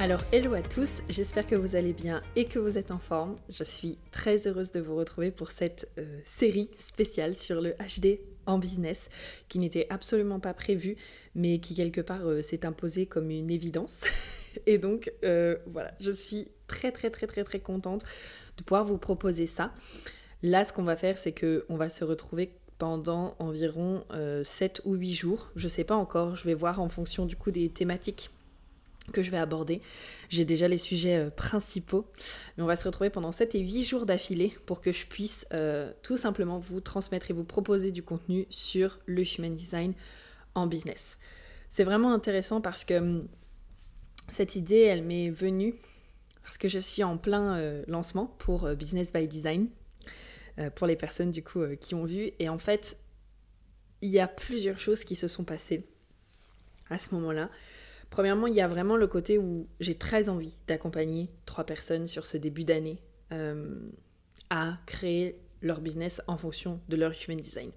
Alors, hello à tous, j'espère que vous allez bien et que vous êtes en forme. Je suis très heureuse de vous retrouver pour cette euh, série spéciale sur le HD en business qui n'était absolument pas prévue mais qui quelque part euh, s'est imposée comme une évidence. et donc, euh, voilà, je suis très très très très très contente de pouvoir vous proposer ça. Là, ce qu'on va faire, c'est que on va se retrouver pendant environ 7 ou 8 jours. Je sais pas encore, je vais voir en fonction du coup des thématiques que je vais aborder. J'ai déjà les sujets euh, principaux, mais on va se retrouver pendant 7 et 8 jours d'affilée pour que je puisse euh, tout simplement vous transmettre et vous proposer du contenu sur le human design en business. C'est vraiment intéressant parce que hum, cette idée, elle m'est venue parce que je suis en plein euh, lancement pour Business by Design, pour les personnes du coup qui ont vu. Et en fait, il y a plusieurs choses qui se sont passées à ce moment-là Premièrement, il y a vraiment le côté où j'ai très envie d'accompagner trois personnes sur ce début d'année euh, à créer leur business en fonction de leur human design.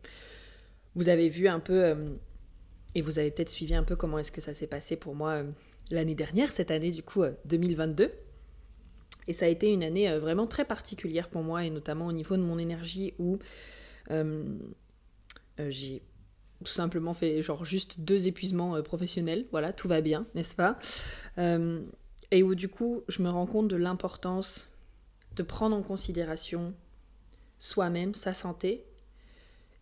Vous avez vu un peu, euh, et vous avez peut-être suivi un peu comment est-ce que ça s'est passé pour moi euh, l'année dernière, cette année du coup 2022. Et ça a été une année vraiment très particulière pour moi, et notamment au niveau de mon énergie où j'ai tout simplement fait genre juste deux épuisements euh, professionnels, voilà, tout va bien, n'est-ce pas? Euh, Et où du coup, je me rends compte de l'importance de prendre en considération soi-même, sa santé,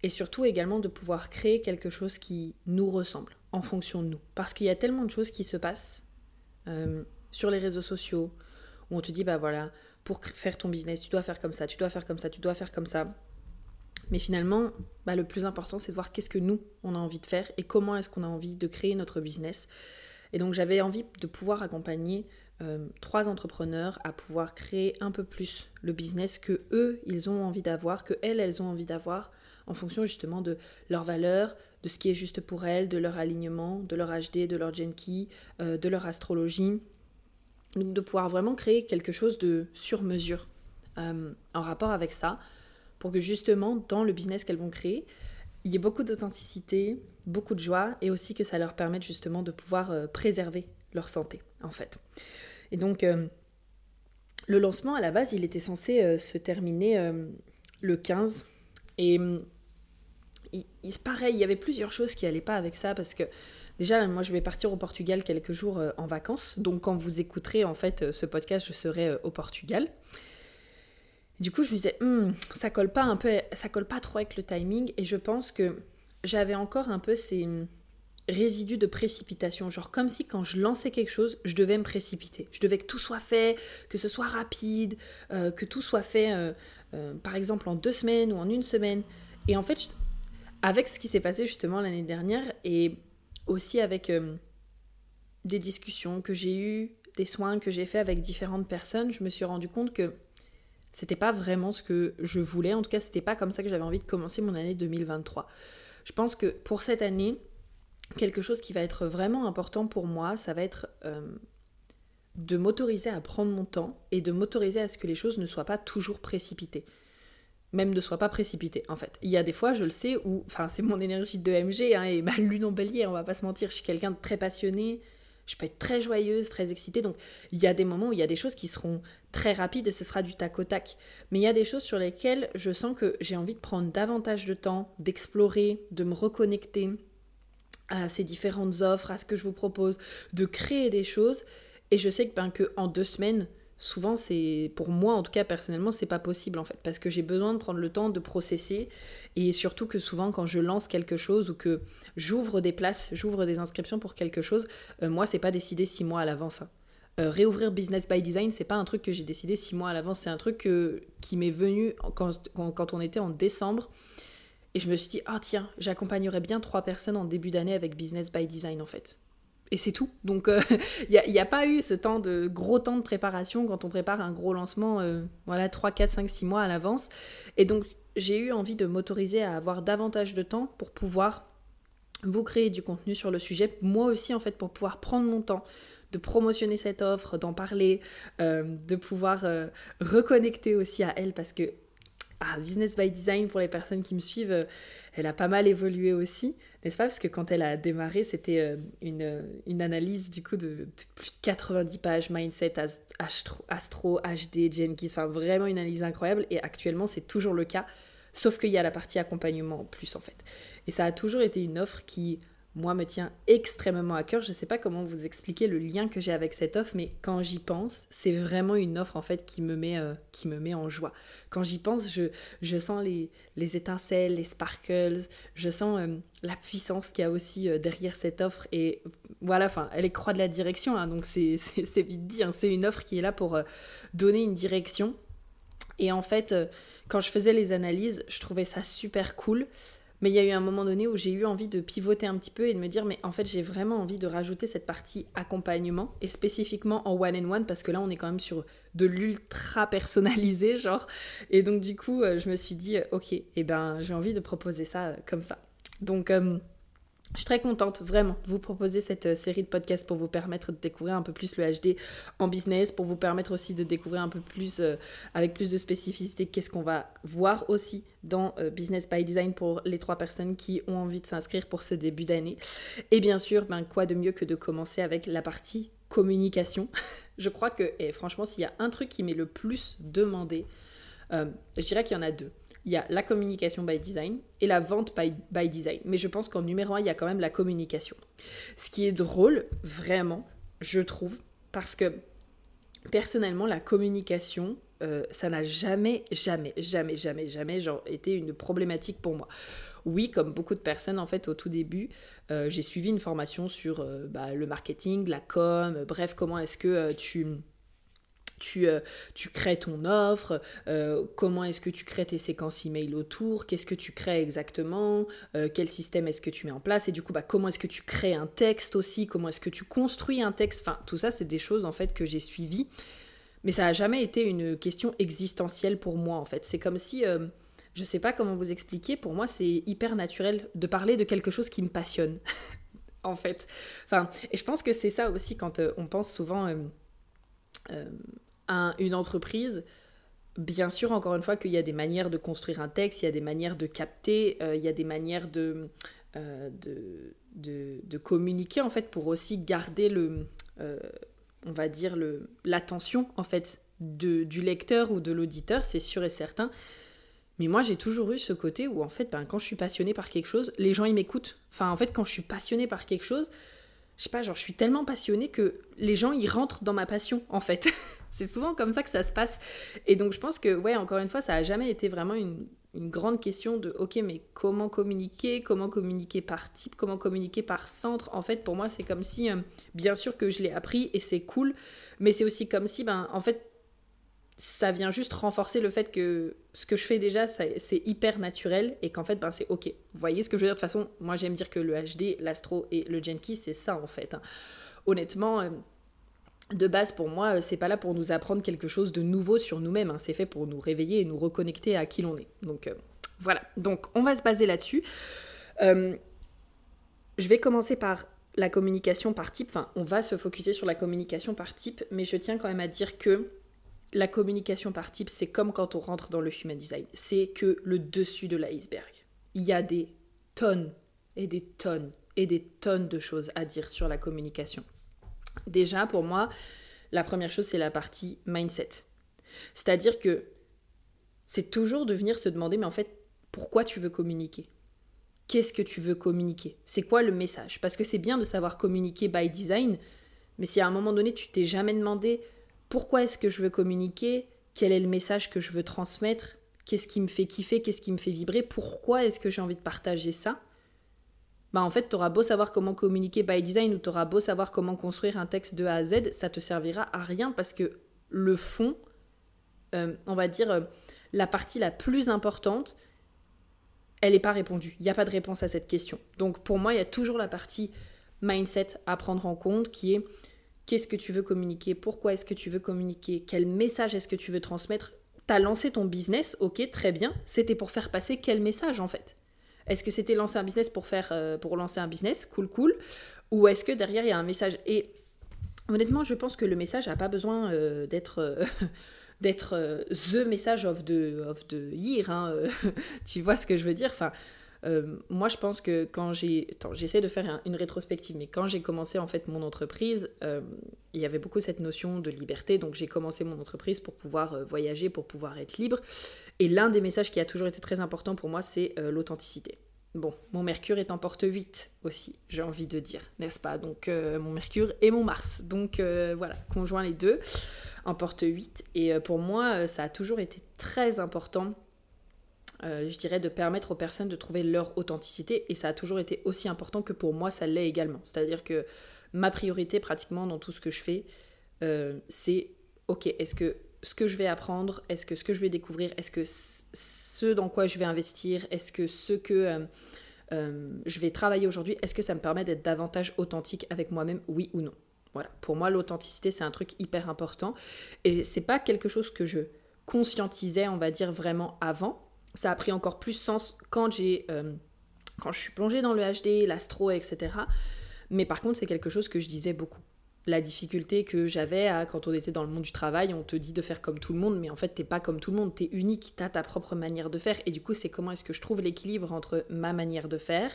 et surtout également de pouvoir créer quelque chose qui nous ressemble en fonction de nous. Parce qu'il y a tellement de choses qui se passent euh, sur les réseaux sociaux, où on te dit, bah voilà, pour faire ton business, tu dois faire comme ça, tu dois faire comme ça, tu dois faire comme ça. Mais finalement, bah, le plus important, c'est de voir qu'est-ce que nous, on a envie de faire et comment est-ce qu'on a envie de créer notre business. Et donc j'avais envie de pouvoir accompagner euh, trois entrepreneurs à pouvoir créer un peu plus le business que eux, ils ont envie d'avoir, que elles, elles ont envie d'avoir, en fonction justement de leurs valeurs, de ce qui est juste pour elles, de leur alignement, de leur HD, de leur Genki, euh, de leur astrologie. Donc de pouvoir vraiment créer quelque chose de sur mesure euh, en rapport avec ça pour que justement, dans le business qu'elles vont créer, il y ait beaucoup d'authenticité, beaucoup de joie et aussi que ça leur permette justement de pouvoir euh, préserver leur santé, en fait. Et donc, euh, le lancement, à la base, il était censé euh, se terminer le 15. Et il, il, pareil, il y avait plusieurs choses qui n'allaient pas avec ça parce que déjà, moi, je vais partir au Portugal quelques jours en vacances. Donc, quand vous écouterez, en fait, ce podcast, je serai au Portugal. Du coup, je me disais, hmm, ça colle pas un peu, ça colle pas trop avec le timing. Et je pense que j'avais encore un peu ces résidus de précipitation. Genre comme si quand je lançais quelque chose, je devais me précipiter. Je devais que tout soit fait, que ce soit rapide, euh, que tout soit fait, euh, euh, par exemple, en deux semaines ou en une semaine. Et en fait, avec ce qui s'est passé justement l'année dernière et aussi avec des discussions que j'ai eues, des soins que j'ai fait avec différentes personnes, je me suis rendu compte que c'était pas vraiment ce que je voulais. En tout cas, c'était pas comme ça que j'avais envie de commencer mon année 2023. Je pense que pour cette année, quelque chose qui va être vraiment important pour moi, ça va être euh, de m'autoriser à prendre mon temps et de m'autoriser à ce que les choses ne soient pas toujours précipitées. Même ne soient pas précipitées, en fait. Il y a des fois, je le sais, où, enfin, c'est mon énergie de MG hein, et ma lune en bélier, on va pas se mentir, je suis quelqu'un de très passionné, je peux être très joyeuse, très excitée. Donc il y a des moments où il y a des choses qui seront très rapides et ce sera du tac au tac. Mais il y a des choses sur lesquelles je sens que j'ai envie de prendre davantage de temps, d'explorer, de me reconnecter à ces différentes offres, à ce que je vous propose, de créer des choses. Et je sais que, ben, que en deux semaines, souvent c'est pour moi en tout cas personnellement c'est pas possible en fait. Parce que j'ai besoin de prendre le temps de processer. Et surtout que souvent quand je lance quelque chose ou que j'ouvre des places j'ouvre des inscriptions pour quelque chose euh, moi c'est pas décidé six mois à l'avance hein. euh, réouvrir business by design c'est pas un truc que j'ai décidé six mois à l'avance. C'est un truc qui m'est venu quand, quand, on était en décembre. Et je me suis dit ah tiens j'accompagnerais bien trois personnes en début d'année avec business by design en fait et c'est tout. Donc il n'y a, pas eu ce temps de gros temps de préparation quand on prépare un gros lancement, voilà, 3, 4, 5, 6 mois à l'avance. Et donc j'ai eu envie de m'autoriser à avoir davantage de temps pour pouvoir vous créer du contenu sur le sujet, moi aussi en fait pour pouvoir prendre mon temps de promotionner cette offre, d'en parler, euh, de pouvoir euh, reconnecter aussi à elle parce que ah, Business by Design, pour les personnes qui me suivent, euh, elle a pas mal évolué aussi, n'est-ce pas? Parce que quand elle a démarré, c'était une, une, analyse du coup de, plus de 90 pages, mindset, astro, HD, Jenkins, vraiment une analyse incroyable. Et actuellement, c'est toujours le cas, sauf qu'il y a la partie accompagnement en plus en fait. Et ça a toujours été une offre qui moi, me tient extrêmement à cœur. Je ne sais pas comment vous expliquer le lien que j'ai avec cette offre, mais quand j'y pense, c'est vraiment une offre en fait qui me met, euh, qui me met en joie. Quand j'y pense, je, je sens les, les, étincelles, les sparkles, je sens euh, la puissance qu'il y a aussi euh, derrière cette offre. Et voilà, enfin, elle est croix de la direction, hein, donc c'est vite dit. Hein. c'est une offre qui est là pour donner une direction. Et en fait, quand je faisais les analyses, je trouvais ça super cool. Mais il y a eu un moment donné où j'ai eu envie de pivoter un petit peu et de me dire, mais en fait, j'ai vraiment envie de rajouter cette partie accompagnement et spécifiquement en one-on-one parce que là, on est quand même sur de l'ultra personnalisé, genre. Et donc, du coup, euh, je me suis dit, euh, ok, et eh ben, j'ai envie de proposer ça euh, comme ça. Donc, je suis très contente vraiment de vous proposer cette euh, série de podcasts pour vous permettre de découvrir un peu plus le HD en business, pour vous permettre aussi de découvrir un peu plus, euh, avec plus de spécificité, qu'est-ce qu'on va voir aussi dans euh, Business by Design pour les trois personnes qui ont envie de s'inscrire pour ce début d'année. Et bien sûr, ben, quoi de mieux que de commencer avec la partie communication? je crois que, et franchement, s'il y a un truc qui m'est le plus demandé, je dirais qu'il y en a deux il y a la communication by design et la vente by, design. Mais je pense qu'en numéro un, il y a quand même la communication. Ce qui est drôle, vraiment, je trouve, parce que personnellement, la communication, euh, ça n'a jamais, jamais, jamais, jamais, jamais genre, été une problématique pour moi. Oui, comme beaucoup de personnes, en fait, au tout début, euh, j'ai suivi une formation sur euh, bah, le marketing, la com, bref, comment est-ce que tu tu, euh, tu crées ton offre, euh, comment est-ce que tu crées tes séquences email autour, qu'est-ce que tu crées exactement, euh, quel système est-ce que tu mets en place, et du coup, bah, comment est-ce que tu crées un texte aussi, comment est-ce que tu construis un texte, enfin, tout ça, c'est des choses en fait que j'ai suivies, mais ça n'a jamais été une question existentielle pour moi en fait. C'est comme si, je sais pas comment vous expliquer, pour moi, c'est hyper naturel de parler de quelque chose qui me passionne, en fait. Enfin, et je pense que c'est ça aussi quand on pense souvent une entreprise, bien sûr, encore une fois, qu'il y a des manières de construire un texte, il y a des manières de capter, euh, il y a des manières de, euh, de, de, communiquer, en fait, pour aussi garder le, euh, on va dire, l'attention, en fait, de, du lecteur ou de l'auditeur, c'est sûr et certain. Mais moi, j'ai toujours eu ce côté où, en fait, ben, quand je suis passionnée par quelque chose, les gens, ils m'écoutent. Enfin, en fait, quand je suis passionnée par quelque chose, je sais pas, genre, je suis tellement passionnée que les gens, ils rentrent dans ma passion, en fait. c'est souvent comme ça que ça se passe. Et donc, je pense que, ouais, encore une fois, ça a jamais été vraiment une, grande question de, ok, mais comment communiquer Comment communiquer par type Comment communiquer par centre En fait, pour moi, c'est comme si, euh, bien sûr que je l'ai appris et c'est cool, mais c'est aussi comme si, ben, en fait, ça vient juste renforcer le fait que ce que je fais déjà, c'est hyper naturel et qu'en fait, ben, c'est ok. Vous voyez ce que je veux dire? De toute façon, moi j'aime dire que le HD, l'astro et le Jenkins, c'est ça en fait. Hein. Honnêtement, euh, de base pour moi, euh, c'est pas là pour nous apprendre quelque chose de nouveau sur nous-mêmes. Hein. C'est fait pour nous réveiller et nous reconnecter à qui l'on est. Donc euh, voilà. Donc on va se baser là-dessus. je vais commencer par la communication par type. Enfin, on va se focuser sur la communication par type, mais je tiens quand même à dire que la communication par type, c'est comme quand on rentre dans le human design. C'est que le dessus de l'iceberg. Il y a des tonnes et des tonnes et des tonnes de choses à dire sur la communication. Déjà, pour moi, la première chose, c'est la partie mindset. C'est-à-dire que c'est toujours de venir se demander, mais en fait, pourquoi tu veux communiquer? Qu'est-ce que tu veux communiquer? C'est quoi le message? Parce que c'est bien de savoir communiquer by design, mais si à un moment donné, tu t'es jamais demandé pourquoi est-ce que je veux communiquer, quel est le message que je veux transmettre, qu'est-ce qui me fait kiffer, qu'est-ce qui me fait vibrer, pourquoi est-ce que j'ai envie de partager ça, bah en fait, tu auras beau savoir comment communiquer by design ou tu auras beau savoir comment construire un texte de A à Z, ça te servira à rien parce que le fond, euh, on va dire, euh, la partie la plus importante, elle n'est pas répondue. Il n'y a pas de réponse à cette question. Donc pour moi, il y a toujours la partie mindset à prendre en compte qui est qu'est-ce que tu veux communiquer, pourquoi est-ce que tu veux communiquer, quel message est-ce que tu veux transmettre. T'as lancé ton business, ok, très bien. C'était pour faire passer quel message en fait? Est-ce que c'était lancer un business pour faire euh, pour lancer un business, cool cool, ou est-ce que derrière il y a un message? Et honnêtement, je pense que le message n'a pas besoin euh, d'être euh, d'être the message of the of the year. Hein, tu vois ce que je veux dire? Enfin euh, moi, je pense que quand j'ai... J'essaie de faire une rétrospective, mais quand j'ai commencé en fait mon entreprise, euh, il y avait beaucoup cette notion de liberté. Donc j'ai commencé mon entreprise pour pouvoir euh, voyager, pour pouvoir être libre. Et l'un des messages qui a toujours été très important pour moi, c'est l'authenticité. Bon, mon Mercure est en porte 8 aussi, j'ai envie de dire, n'est-ce pas? Donc mon Mercure et mon Mars. Donc voilà, conjoint les deux en porte 8. Et pour moi, ça a toujours été très important euh, je dirais, de permettre aux personnes de trouver leur authenticité. Et ça a toujours été aussi important que pour moi, ça l'est également. C'est-à-dire que ma priorité pratiquement dans tout ce que je fais, euh, c'est, ok, est-ce que ce que je vais apprendre, est-ce que ce que je vais découvrir, est-ce que ce dans quoi je vais investir, est-ce que ce que euh, je vais travailler aujourd'hui, est-ce que ça me permet d'être davantage authentique avec moi-même, oui ou non? Voilà, pour moi, l'authenticité, c'est un truc hyper important. Et c'est pas quelque chose que je conscientisais, on va dire, vraiment avant ça a pris encore plus sens quand j'ai euh, quand je suis plongée dans le HD, l'astro, etc. Mais par contre, c'est quelque chose que je disais beaucoup. La difficulté que j'avais quand on était dans le monde du travail, on te dit de faire comme tout le monde, mais en fait, t'es pas comme tout le monde, t'es unique, t'as ta propre manière de faire. Et du coup, c'est comment est-ce que je trouve l'équilibre entre ma manière de faire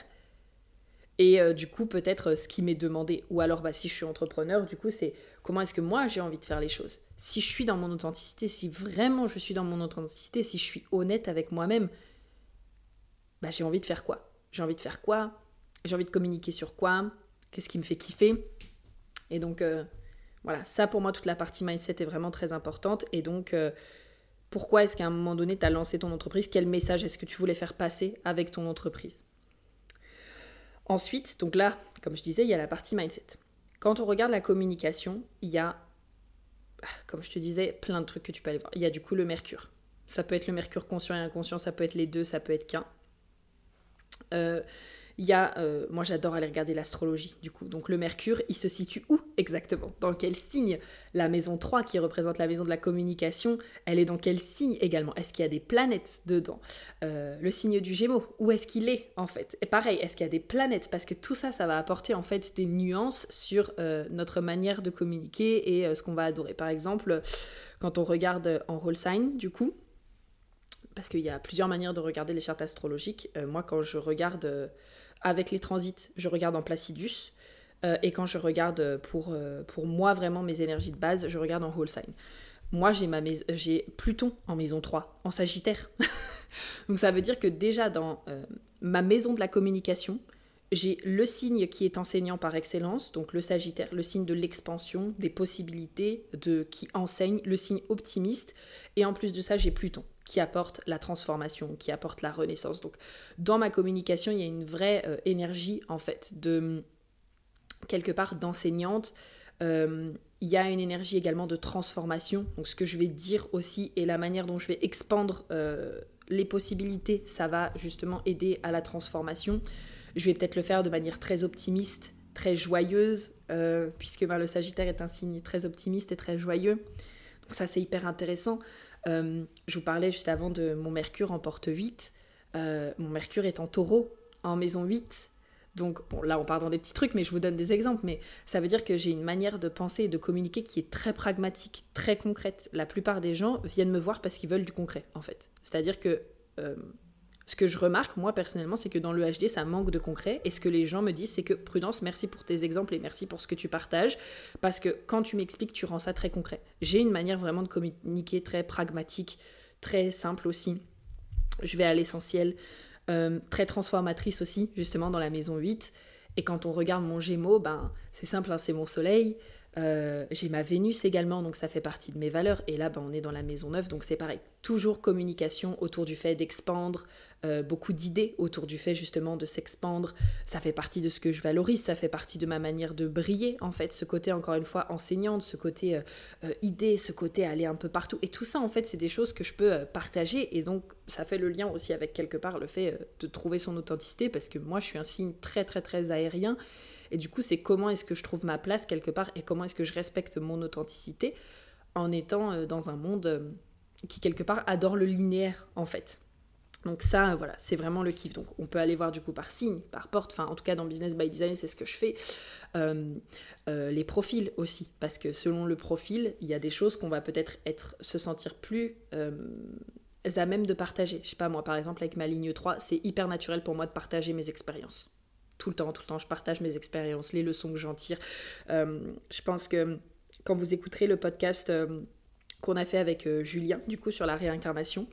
et euh, du coup, peut-être euh, ce qui m'est demandé. Ou alors, bah, si je suis entrepreneur, du coup, c'est comment est-ce que moi j'ai envie de faire les choses. Si je suis dans mon authenticité, si vraiment je suis dans mon authenticité, si je suis honnête avec moi-même, bah, j'ai envie de faire quoi? J'ai envie de faire quoi? J'ai envie de communiquer sur quoi? Qu'est-ce qui me fait kiffer? Et donc, euh, voilà, ça pour moi, toute la partie mindset est vraiment très importante. Et donc, pourquoi est-ce qu'à un moment donné, tu as lancé ton entreprise? Quel message est-ce que tu voulais faire passer avec ton entreprise? Ensuite, donc là, comme je disais, il y a la partie mindset. Quand on regarde la communication, il y a comme je te disais, plein de trucs que tu peux aller voir. Il y a du coup le mercure. Ça peut être le mercure conscient et inconscient, ça peut être les deux, ça peut être qu'un. Euh, il y a, euh, moi j'adore aller regarder l'astrologie du coup. Donc le Mercure, il se situe où exactement? Dans quel signe? La maison 3 qui représente la maison de la communication, elle est dans quel signe également? Est-ce qu'il y a des planètes dedans? Euh, Le signe du Gémeaux, où est-ce qu'il est en fait? Et pareil, est-ce qu'il y a des planètes? Parce que tout ça, ça va apporter en fait des nuances sur euh, notre manière de communiquer et ce qu'on va adorer. Par exemple, quand on regarde en role sign du coup, parce qu'il y a plusieurs manières de regarder les chartes astrologiques. moi, quand je regarde avec les transits, je regarde en Placidus. Euh, et quand je regarde pour, euh, pour moi vraiment mes énergies de base, je regarde en whole sign. Moi, j'ai, ma j'ai Pluton en maison 3, en Sagittaire. Donc ça veut dire que déjà dans euh, ma maison de la communication, j'ai le signe qui est enseignant par excellence, donc le Sagittaire, le signe de l'expansion, des possibilités, de qui enseigne, le signe optimiste, et en plus de ça, j'ai Pluton qui apporte la transformation, qui apporte la renaissance. Donc dans ma communication, il y a une vraie euh, énergie en fait de quelque part d'enseignante. Euh, il y a une énergie également de transformation. Donc ce que je vais dire aussi et la manière dont je vais expandre euh, les possibilités, ça va justement aider à la transformation. Je vais peut-être le faire de manière très optimiste, très joyeuse, puisque ben, le Sagittaire est un signe très optimiste et très joyeux. Donc ça c'est hyper intéressant. Euh, je vous parlais juste avant de mon Mercure en porte 8. Euh, mon Mercure est en taureau, en maison 8. Donc là on part dans des petits trucs, mais je vous donne des exemples. Mais ça veut dire que j'ai une manière de penser et de communiquer qui est très pragmatique, très concrète. La plupart des gens viennent me voir parce qu'ils veulent du concret, en fait. C'est-à-dire que euh, ce que je remarque, moi personnellement, c'est que dans le HD, ça manque de concret. Et ce que les gens me disent, c'est que Prudence, merci pour tes exemples et merci pour ce que tu partages. Parce que quand tu m'expliques, tu rends ça très concret. J'ai une manière vraiment de communiquer très pragmatique, très simple aussi. Je vais à l'essentiel, euh, très transformatrice aussi, justement dans la maison 8. Et quand on regarde mon Gémeaux, ben, c'est simple, hein, c'est mon soleil. Euh, j'ai ma Vénus également, donc ça fait partie de mes valeurs. Et là, ben, on est dans la maison 9, donc c'est pareil. Toujours communication autour du fait d'expandre, euh, beaucoup d'idées autour du fait justement de s'expandre. Ça fait partie de ce que je valorise, ça fait partie de ma manière de briller en fait, ce côté encore une fois enseignante, ce côté euh, idée, ce côté aller un peu partout. Et tout ça en fait, c'est des choses que je peux partager et donc ça fait le lien aussi avec quelque part le fait de trouver son authenticité parce que moi je suis un signe très très très aérien Et du coup, c'est comment est-ce que je trouve ma place quelque part et comment est-ce que je respecte mon authenticité en étant euh, dans un monde euh, qui quelque part adore le linéaire en fait. Donc ça, voilà, c'est vraiment le kiff. Donc on peut aller voir du coup par signe, par porte, enfin en tout cas dans Business by Design, c'est ce que je fais. Euh, les profils aussi, parce que selon le profil, il y a des choses qu'on va peut-être être, se sentir plus à même de partager. Je sais pas, moi par exemple avec ma ligne 3, c'est hyper naturel pour moi de partager mes expériences. Tout le temps, tout le temps, je partage mes expériences, les leçons que j'en tire. je pense que quand vous écouterez le podcast euh, qu'on a fait avec euh, Julien, du coup, sur la réincarnation,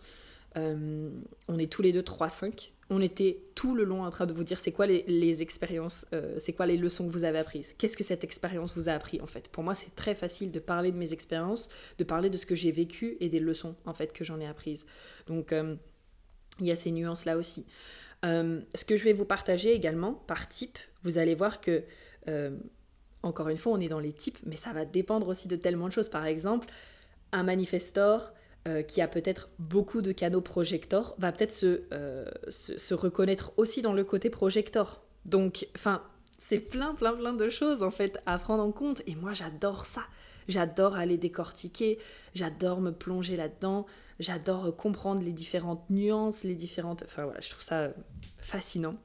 euh, on est tous les deux 3-5. On était tout le long en train de vous dire c'est quoi les, expériences, c'est quoi les leçons que vous avez apprises. Qu'est-ce que cette expérience vous a appris en fait? Pour moi, c'est très facile de parler de mes expériences, de parler de ce que j'ai vécu et des leçons en fait que j'en ai apprises. Donc, il y a ces nuances là aussi. ce que je vais vous partager également par type, vous allez voir que encore une fois, on est dans les types, mais ça va dépendre aussi de tellement de choses. Par exemple, un manifestor euh, qui a peut-être beaucoup de canaux projectors va peut-être euh, se, se, reconnaître aussi dans le côté projector. Donc, enfin, c'est plein, plein, plein de choses en fait à prendre en compte. Et moi, j'adore ça. J'adore aller décortiquer, j'adore me plonger là-dedans, j'adore comprendre les différentes nuances, les différentes... Enfin voilà, je trouve ça fascinant.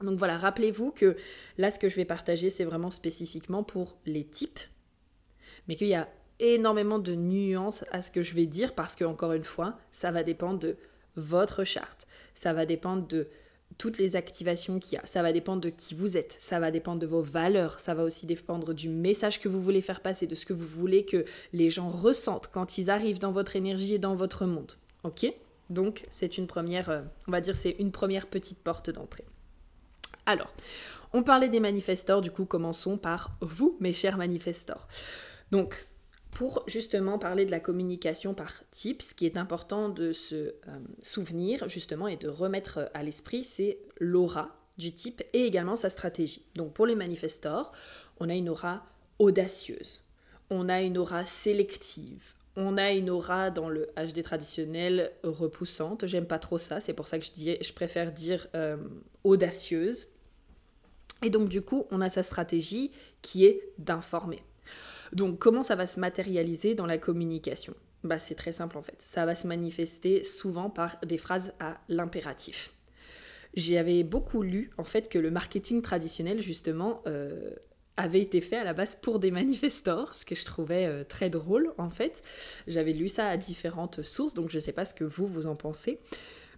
Donc voilà, rappelez-vous que là, ce que je vais partager, c'est vraiment spécifiquement pour les types, mais qu'il y a énormément de nuances à ce que je vais dire parce que, encore une fois, ça va dépendre de votre charte, ça va dépendre de toutes les activations qu'il y a, ça va dépendre de qui vous êtes, ça va dépendre de vos valeurs, ça va aussi dépendre du message que vous voulez faire passer, de ce que vous voulez que les gens ressentent quand ils arrivent dans votre énergie et dans votre monde. Ok? Donc, c'est une première, euh, on va dire, c'est une première petite porte d'entrée. Alors, on parlait des manifestors, du coup, commençons par vous, mes chers manifestors. Donc, pour justement parler de la communication par type, ce qui est important de se euh, souvenir justement et de remettre à l'esprit, c'est l'aura du type et également sa stratégie. Donc pour les manifestors, on a une aura audacieuse, on a une aura sélective, on a une aura dans le HD traditionnel repoussante. J'aime pas trop ça, c'est pour ça que je, je préfère dire euh, audacieuse. Et donc du coup, on a sa stratégie qui est d'informer. Donc comment ça va se matérialiser dans la communication? Bah, C'est très simple en fait. Ça va se manifester souvent par des phrases à l'impératif. J'avais beaucoup lu en fait que le marketing traditionnel justement euh, avait été fait à la base pour des manifestors, ce que je trouvais euh, très drôle en fait. J'avais lu ça à différentes sources, donc je ne sais pas ce que vous, vous en pensez.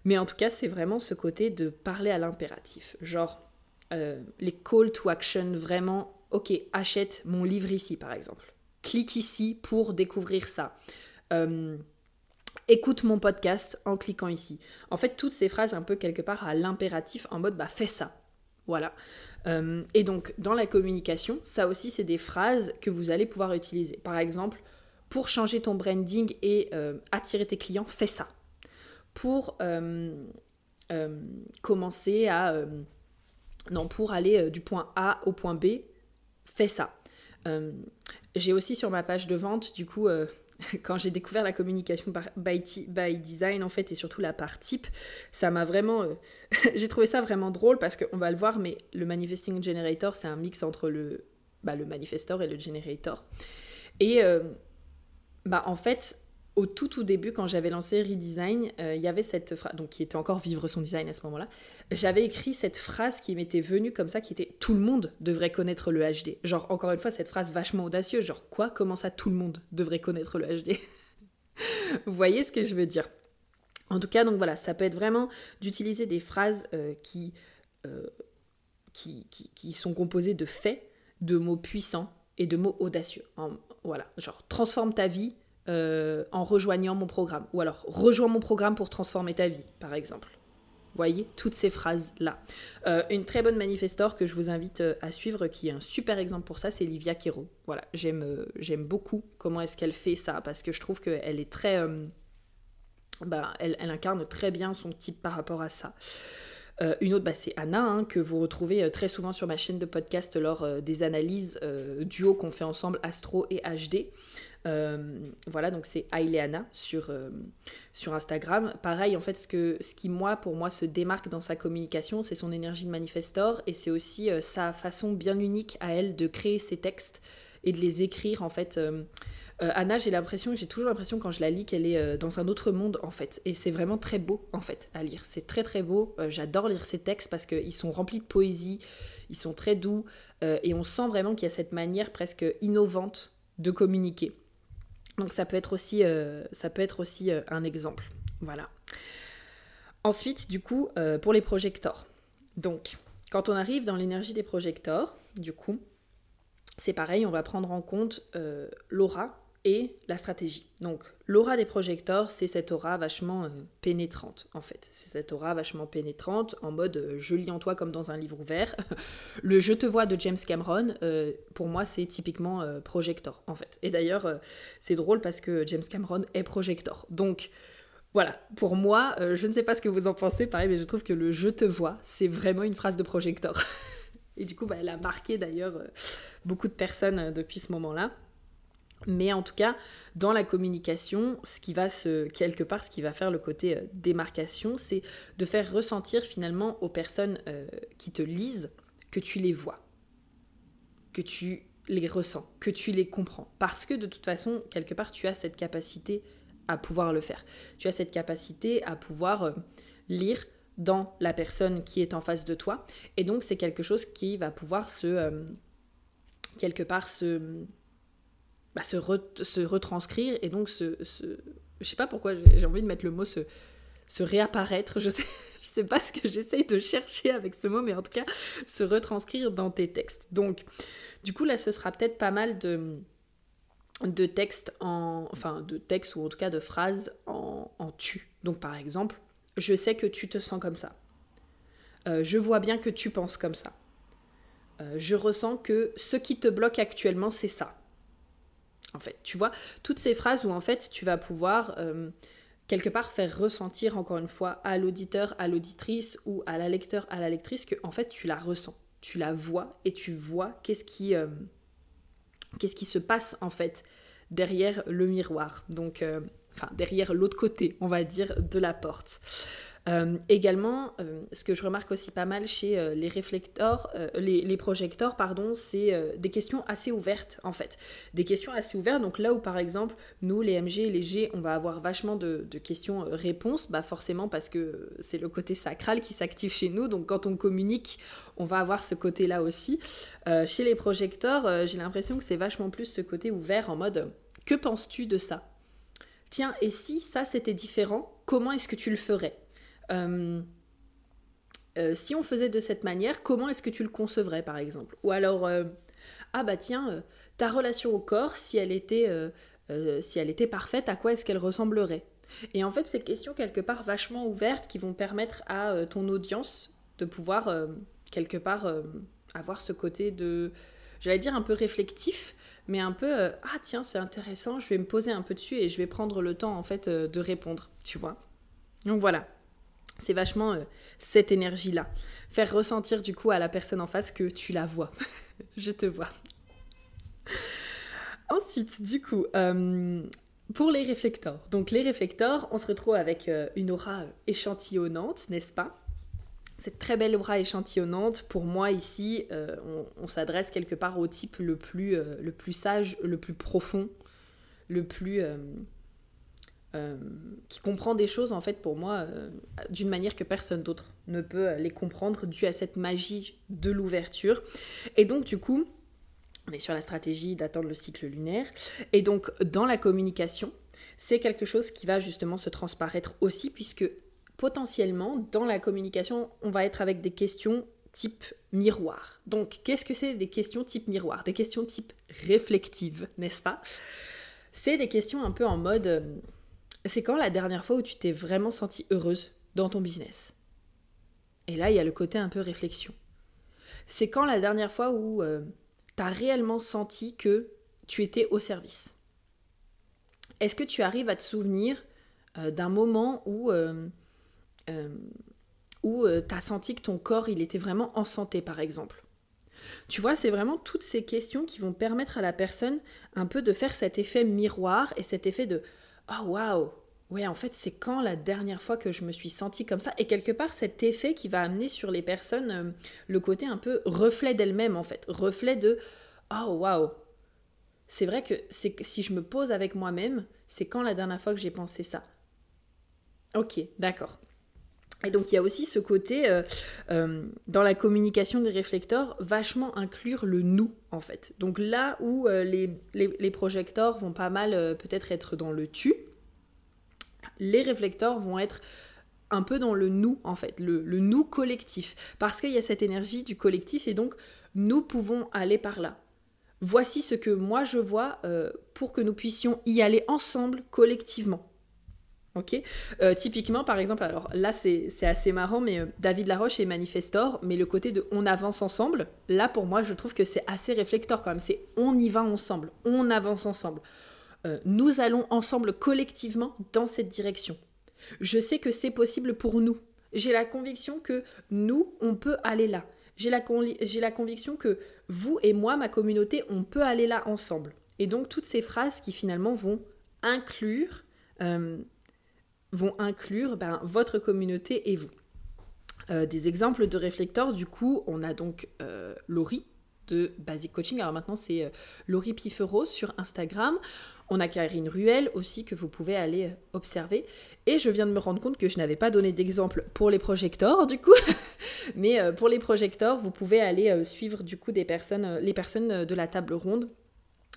Mais en tout cas, c'est vraiment ce côté de parler à l'impératif. Genre, euh, les call to action vraiment, ok, achète mon livre ici par exemple. Clique ici pour découvrir ça. Euh, écoute mon podcast en cliquant ici. En fait, toutes ces phrases un peu quelque part à l'impératif en mode bah fais ça. Voilà. Euh, et donc, dans la communication, ça aussi, c'est des phrases que vous allez pouvoir utiliser. Par exemple, pour changer ton branding et attirer tes clients, fais ça. Pour commencer à non, pour aller euh, du point A au point B, fais ça. Euh, j'ai aussi sur ma page de vente, du coup, euh, quand j'ai découvert la communication by, by, design, en fait, et surtout la part type, ça m'a vraiment. j'ai trouvé ça vraiment drôle parce qu'on va le voir, mais le manifesting generator, c'est un mix entre le, bah, le manifestor et le generator. Et bah, en fait, au tout tout début, quand j'avais lancé Redesign, euh, il y avait cette phrase, donc qui était encore Vivre son design à ce moment-là, j'avais écrit cette phrase qui m'était venue comme ça, qui était Tout le monde devrait connaître le HD. Genre, encore une fois, cette phrase vachement audacieuse, genre quoi? Comment ça tout le monde devrait connaître le HD Vous voyez ce que je veux dire En tout cas, donc voilà, ça peut être vraiment d'utiliser des phrases euh, qui, euh, qui, qui, qui, sont composées de faits, de mots puissants et de mots audacieux. voilà, genre transforme ta vie euh, en rejoignant mon programme. Ou alors, rejoins mon programme pour transformer ta vie, par exemple. Voyez, toutes ces phrases-là. Euh, une très bonne manifestor que je vous invite euh, à suivre, qui est un super exemple pour ça, c'est Livia Kero. Voilà, j'aime, beaucoup comment est-ce qu'elle fait ça, parce que je trouve qu'elle est très... bah, elle, incarne très bien son type par rapport à ça. une autre, bah, c'est Anna, hein, que vous retrouvez très souvent sur ma chaîne de podcast lors des analyses duo qu'on fait ensemble, Astro et HD. Voilà, donc c'est Aileana sur, sur Instagram. Pareil, en fait, ce, que, ce qui, moi, pour moi, se démarque dans sa communication, c'est son énergie de manifestor et c'est aussi sa façon bien unique à elle de créer ses textes et de les écrire, en fait. Euh, Anna, j'ai l'impression, j'ai toujours l'impression quand je la lis qu'elle est euh, dans un autre monde en fait. Et c'est vraiment très beau en fait à lire. C'est très très beau. Euh, j'adore lire ses textes parce qu'ils sont remplis de poésie, ils sont très doux et on sent vraiment qu'il y a cette manière presque innovante de communiquer. Donc ça peut être aussi, ça peut être aussi un exemple. Voilà. Ensuite, du coup, pour les projecteurs. Donc, quand on arrive dans l'énergie des projecteurs, du coup, c'est pareil, on va prendre en compte l'aura et la stratégie. Donc l'aura des projecteurs, c'est cette aura vachement euh, pénétrante en fait. C'est cette aura vachement pénétrante en mode euh, je lis en toi comme dans un livre ouvert. le je te vois de James Cameron, euh, pour moi c'est typiquement projector en fait. Et d'ailleurs c'est drôle parce que James Cameron est projector. Donc voilà, pour moi, je ne sais pas ce que vous en pensez, pareil, mais je trouve que le je te vois, c'est vraiment une phrase de projector. et du coup, bah, elle a marqué d'ailleurs beaucoup de personnes depuis ce moment-là. Mais en tout cas, dans la communication, ce qui va se, quelque part, ce qui va faire le côté euh, démarcation, c'est de faire ressentir finalement aux personnes euh, qui te lisent que tu les vois, que tu les ressens, que tu les comprends. Parce que de toute façon, quelque part, tu as cette capacité à pouvoir le faire. Tu as cette capacité à pouvoir euh, lire dans la personne qui est en face de toi. Et donc, c'est quelque chose qui va pouvoir se, quelque part, se bah, se, retranscrire et donc se, se, je sais pas pourquoi j'ai envie de mettre le mot se, réapparaître, je sais, je sais pas ce que j'essaye de chercher avec ce mot, mais en tout cas se retranscrire dans tes textes. Donc du coup là ce sera peut-être pas mal de, textes en, enfin de textes ou en tout cas de phrases en, en tu. Donc par exemple, je sais que tu te sens comme ça. Euh, je vois bien que tu penses comme ça. Euh, je ressens que ce qui te bloque actuellement, c'est ça en fait. Tu vois, toutes ces phrases où en fait tu vas pouvoir euh, quelque part faire ressentir encore une fois à l'auditeur, à l'auditrice ou à la lecteur, à la lectrice que en fait tu la ressens, tu la vois et tu vois qu'est-ce qui, euh, se passe en fait derrière le miroir. Donc, euh, enfin derrière l'autre côté, on va dire, de la porte. Euh, également, euh, ce que je remarque aussi pas mal chez euh, les réflecteurs, les, projecteurs, pardon, c'est des questions assez ouvertes en fait. Des questions assez ouvertes. Donc là où par exemple, nous, les MG et les G, on va avoir vachement de, questions-réponses, bah forcément parce que c'est le côté sacral qui s'active chez nous. Donc quand on communique, on va avoir ce côté-là aussi. chez les projecteurs, j'ai l'impression que c'est vachement plus ce côté ouvert en mode que penses-tu de ça? Tiens, et si ça c'était différent, comment est-ce que tu le ferais? Euh, euh, si on faisait de cette manière, comment est-ce que tu le concevrais par exemple? Ou alors, euh, ah bah tiens, ta relation au corps, si elle était, si elle était parfaite, à quoi est-ce qu'elle ressemblerait? Et en fait, ces questions quelque part vachement ouvertes qui vont permettre à ton audience de pouvoir quelque part avoir ce côté de, j'allais dire un peu réflectif, mais un peu, ah tiens, c'est intéressant, je vais me poser un peu dessus et je vais prendre le temps en fait de répondre, tu vois? Donc voilà. C'est vachement euh, cette énergie-là. Faire ressentir du coup à la personne en face que tu la vois. Je te vois. Ensuite, du coup, euh, pour les réflecteurs. Donc les réflecteurs, on se retrouve avec euh, une aura échantillonnante, n'est-ce pas? Cette très belle aura échantillonnante, pour moi ici, on, s'adresse quelque part au type le plus, le plus sage, le plus profond, le plus, euh, qui comprend des choses en fait pour moi euh, d'une manière que personne d'autre ne peut les comprendre dû à cette magie de l'ouverture. Et donc du coup, on est sur la stratégie d'attendre le cycle lunaire. Et donc dans la communication, c'est quelque chose qui va justement se transparaître aussi puisque potentiellement dans la communication, on va être avec des questions type miroir. Donc qu'est-ce que c'est des questions type miroir? Des questions type réflectives, n'est-ce pas? C'est des questions un peu en mode euh, c'est quand la dernière fois où tu t'es vraiment sentie heureuse dans ton business? Et là, il y a le côté un peu réflexion. C'est quand la dernière fois où euh, tu as réellement senti que tu étais au service? Est-ce que tu arrives à te souvenir euh, d'un moment où, euh, tu as senti que ton corps il était vraiment en santé, par exemple? Tu vois, c'est vraiment toutes ces questions qui vont permettre à la personne un peu de faire cet effet miroir et cet effet de oh waouh, ouais, en fait, c'est quand la dernière fois que je me suis sentie comme ça? Et quelque part, cet effet qui va amener sur les personnes euh, le côté un peu reflet d'elles-mêmes, en fait. Reflet de oh waouh. C'est vrai que si je me pose avec moi-même, c'est quand la dernière fois que j'ai pensé ça. Ok, d'accord. Et donc il y a aussi ce côté, euh, euh, dans la communication des réflecteurs, vachement inclure le nous en fait. Donc là où euh, les, les, projecteurs vont pas mal peut-être être dans le tu, les réflecteurs vont être un peu dans le nous en fait, le, le nous collectif. Parce qu'il y a cette énergie du collectif et donc nous pouvons aller par là. Voici ce que moi je vois pour que nous puissions y aller ensemble collectivement. Ok. Euh, typiquement, par exemple, alors là c'est assez marrant, mais euh, David Laroche est manifestor, mais le côté de on avance ensemble, là pour moi je trouve que c'est assez réflecteur quand même. C'est on y va ensemble, on avance ensemble. Euh, nous allons ensemble collectivement dans cette direction. Je sais que c'est possible pour nous. J'ai la conviction que nous, on peut aller là. J'ai la, la conviction que vous et moi, ma communauté, on peut aller là ensemble. Et donc toutes ces phrases qui finalement vont inclure vont inclure ben, votre communauté et vous. Euh, des exemples de réflecteurs, du coup, on a donc euh, Laurie de Basic Coaching. Alors maintenant, c'est euh, Laurie Pifero sur Instagram. On a Karine Ruel aussi que vous pouvez aller observer. Et je viens de me rendre compte que je n'avais pas donné d'exemple pour les projecteurs, du coup. Mais pour les projecteurs, vous pouvez aller suivre du coup des personnes, les personnes de la table ronde.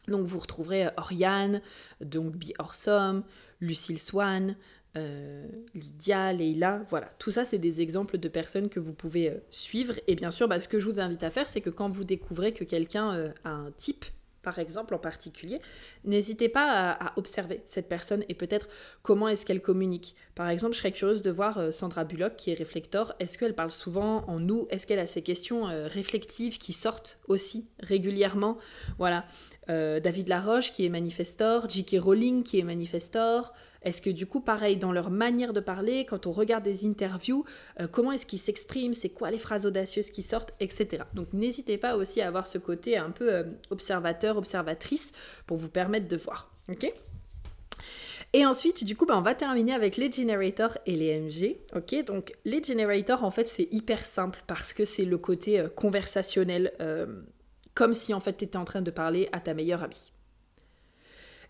Donc vous retrouverez Oriane, donc Be Awesome, Lucille Swan, euh, Lydia, Leila, voilà. Tout ça, c'est des exemples de personnes que vous pouvez euh, suivre. Et bien sûr, bah, ce que je vous invite à faire, c'est que quand vous découvrez que quelqu'un euh, a un type, par exemple, en particulier, n'hésitez pas à, observer cette personne et peut-être comment est-ce qu'elle communique. Par exemple, je serais curieuse de voir Sandra Bullock, qui est réflecteur. Est-ce qu'elle parle souvent en nous? Est-ce qu'elle a ces questions réflectives qui sortent aussi régulièrement? Voilà. David Laroche, qui est manifestor. J.K. Rowling, qui est manifestor. Est-ce que du coup, pareil, dans leur manière de parler, quand on regarde des interviews, euh, comment est-ce qu'ils s'expriment, c'est quoi les phrases audacieuses qui sortent, etc. Donc n'hésitez pas aussi à avoir ce côté un peu euh, observateur, observatrice, pour vous permettre de voir. Ok? Et ensuite, du coup, bah, on va terminer avec les generators et les MG. Ok, donc les generators, en fait, c'est hyper simple parce que c'est le côté euh, conversationnel, comme si en fait tu étais en train de parler à ta meilleure amie.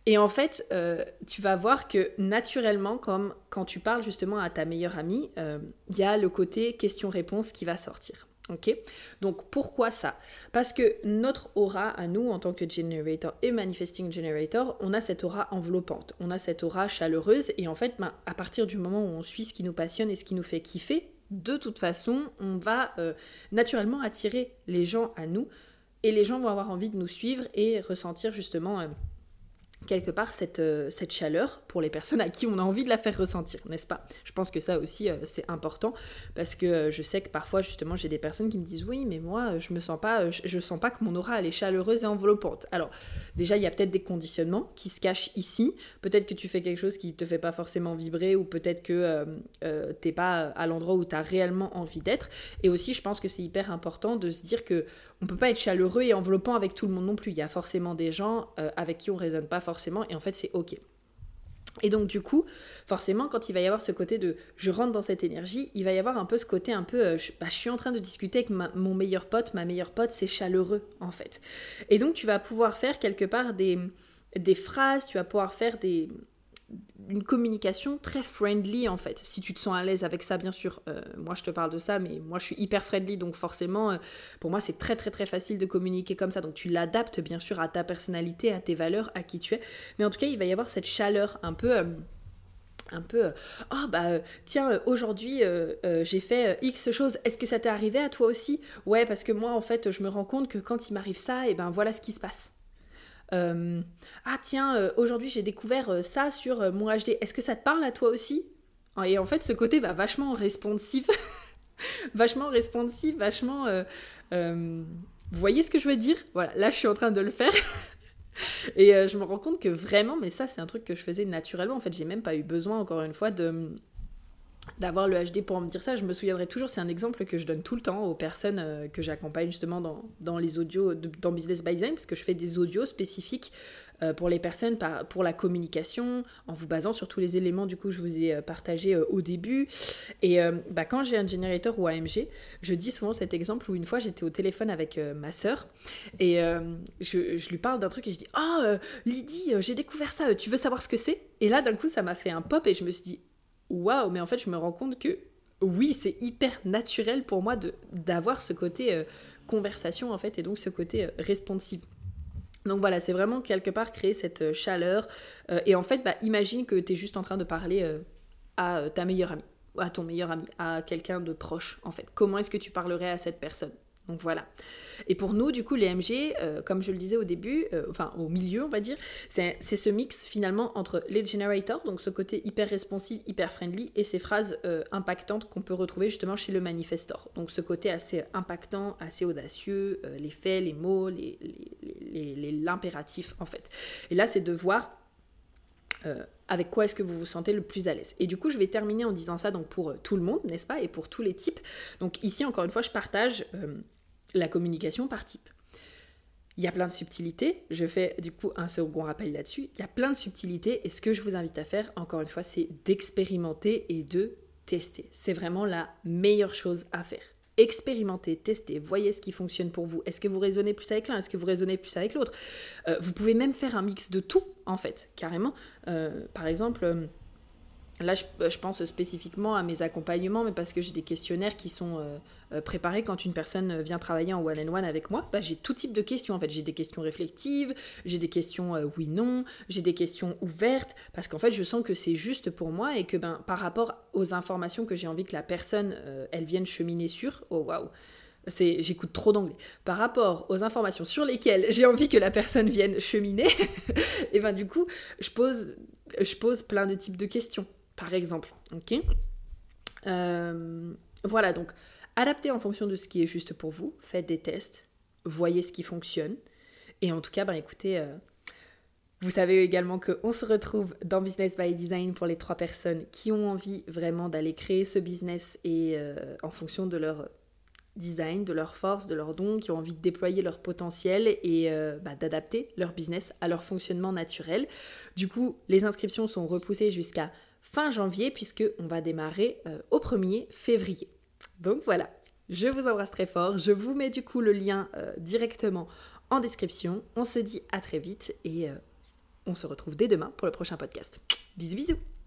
Et en fait, euh, tu vas voir que naturellement, comme quand tu parles justement à ta meilleure amie, il euh, y a le côté question-réponse qui va sortir. Ok? Donc pourquoi ça? Parce que notre aura à nous en tant que generator et manifesting generator, on a cette aura enveloppante, on a cette aura chaleureuse et en fait, ben, à partir du moment où on suit ce qui nous passionne et ce qui nous fait kiffer, de toute façon, on va euh, naturellement attirer les gens à nous et les gens vont avoir envie de nous suivre et ressentir justement quelque part cette, euh, cette chaleur pour les personnes à qui on a envie de la faire ressentir, n'est-ce pas? Je pense que ça aussi euh, c'est important parce que euh, je sais que parfois justement j'ai des personnes qui me disent oui mais moi je me sens pas je, sens pas que mon aura elle est chaleureuse et enveloppante. Alors déjà il y a peut-être des conditionnements qui se cachent ici, peut-être que tu fais quelque chose qui te fait pas forcément vibrer ou peut-être que t'es pas à l'endroit où tu as réellement envie d'être. Et aussi je pense que c'est hyper important de se dire que on peut pas être chaleureux et enveloppant avec tout le monde non plus. Il y a forcément des gens euh, avec qui on raisonne pas forcément et en fait c'est ok. Et donc du coup, forcément, quand il va y avoir ce côté de je rentre dans cette énergie, il va y avoir un peu ce côté un peu, euh, bah, je, suis en train de discuter avec mon meilleur pote, ma meilleure pote, c'est chaleureux en fait. Et donc tu vas pouvoir faire quelque part des, des phrases, tu vas pouvoir faire des, une communication très friendly en fait. Si tu te sens à l'aise avec ça, bien sûr, euh, moi je te parle de ça, mais moi je suis hyper friendly, donc forcément, euh, pour moi c'est très très très facile de communiquer comme ça. Donc tu l'adaptes bien sûr à ta personnalité, à tes valeurs, à qui tu es. Mais en tout cas, il va y avoir cette chaleur un peu... Euh, un peu oh bah tiens aujourd'hui j'ai fait x choses est-ce que ça t'est arrivé à toi aussi? Ouais parce que moi en fait je me rends compte que quand il m'arrive ça et ben voilà ce qui se passe euh, ah tiens, euh, aujourd'hui j'ai découvert euh, ça sur mon HD, est-ce que ça te parle à toi aussi? Et en fait, ce côté va vachement responsif, vachement responsif, vachement... vous voyez ce que je veux dire? Voilà, là je suis en train de le faire. Et je me rends compte que vraiment, mais ça c'est un truc que je faisais naturellement, en fait j'ai même pas eu besoin encore une fois de d'avoir le HD pour me dire ça. Je me souviendrai toujours, c'est un exemple que je donne tout le temps aux personnes euh, que j'accompagne justement dans, dans, les audios, dans Business by Design, parce que je fais des audios spécifiques euh, pour les personnes, pour la communication, en vous basant sur tous les éléments du coup que je vous ai euh, partagé au début. Et bah, quand j'ai un generator ou AMG, je dis souvent cet exemple où une fois j'étais au téléphone avec ma sœur et je, lui parle d'un truc et je dis oh, Lydie, j'ai découvert ça, tu veux savoir ce que c'est? Et là d'un coup ça m'a fait un pop et je me suis dit waouh, mais en fait, je me rends compte que oui, c'est hyper naturel pour moi d'avoir ce côté euh, conversation, en fait, et donc ce côté euh. Donc voilà, c'est vraiment quelque part créer cette euh, chaleur. et en fait, bah, imagine que tu es juste en train de parler à ta meilleure amie, à ton meilleur ami, à quelqu'un de proche, en fait. Comment est-ce que tu parlerais à cette personne? Donc voilà. Et pour nous, du coup, les MG, euh, comme je le disais au début, euh, enfin au milieu, on va dire, c'est ce mix finalement entre les generators, donc ce côté hyper responsive, hyper friendly, et ces phrases euh, impactantes qu'on peut retrouver justement chez le manifestor. Donc ce côté assez impactant, assez audacieux, les faits, les mots, l'impératif les, les, en fait. Et là, c'est de voir avec quoi est-ce que vous vous sentez le plus à l'aise. Et du coup, je vais terminer en disant ça donc pour tout le monde, n'est-ce pas, et pour tous les types. Donc ici, encore une fois, je partage la communication par type. Il y a plein de subtilités, je fais du coup un second rappel là-dessus. Il y a plein de subtilités et ce que je vous invite à faire, encore une fois, c'est d'expérimenter et de tester. C'est vraiment la meilleure chose à faire. Expérimentez, testez, voyez ce qui fonctionne pour vous. Est-ce que vous raisonnez plus avec l'un? Est-ce que vous raisonnez plus avec l'autre? Euh, Vous pouvez même faire un mix de tout, en fait, carrément. Euh, par exemple, euh, Là, je, pense spécifiquement à mes accompagnements, mais parce que j'ai des questionnaires qui sont euh, euh, préparés quand une personne vient travailler en one-on-one avec moi. Bah, j'ai tout type de questions. En fait, j'ai des questions réflexives, j'ai des questions euh, oui/non, j'ai des questions ouvertes, parce qu'en fait, je sens que c'est juste pour moi et que ben, par rapport aux informations que j'ai envie que la personne, elle vienne cheminer sur, oh waouh, j'écoute trop d'anglais. Par rapport aux informations sur lesquelles j'ai envie que la personne vienne cheminer, et ben du coup, je pose, je pose plein de types de questions par exemple. Ok euh, Voilà, donc adaptez en fonction de ce qui est juste pour vous, faites des tests, voyez ce qui fonctionne. Et en tout cas, ben, écoutez, euh, vous savez également qu'on se retrouve dans Business by Design pour les trois personnes qui ont envie vraiment d'aller créer ce business et euh, en fonction de leur design, de leur force, de leurs dons, qui ont envie de déployer leur potentiel et bah, d'adapter leur business à leur fonctionnement naturel. Du coup, les inscriptions sont repoussées jusqu'à fin janvier puisque on va démarrer euh, au 1er février. Donc voilà, je vous embrasse très fort. Je vous mets du coup le lien euh, directement en description. On se dit à très vite et euh, on se retrouve dès demain pour le prochain podcast. Bisous bisous